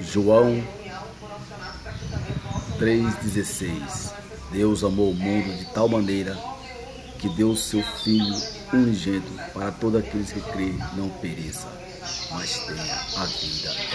João 3,16 Deus amou o mundo de tal maneira que deu seu Filho unigênito para todos aqueles que crê não pereça, mas tenha a vida.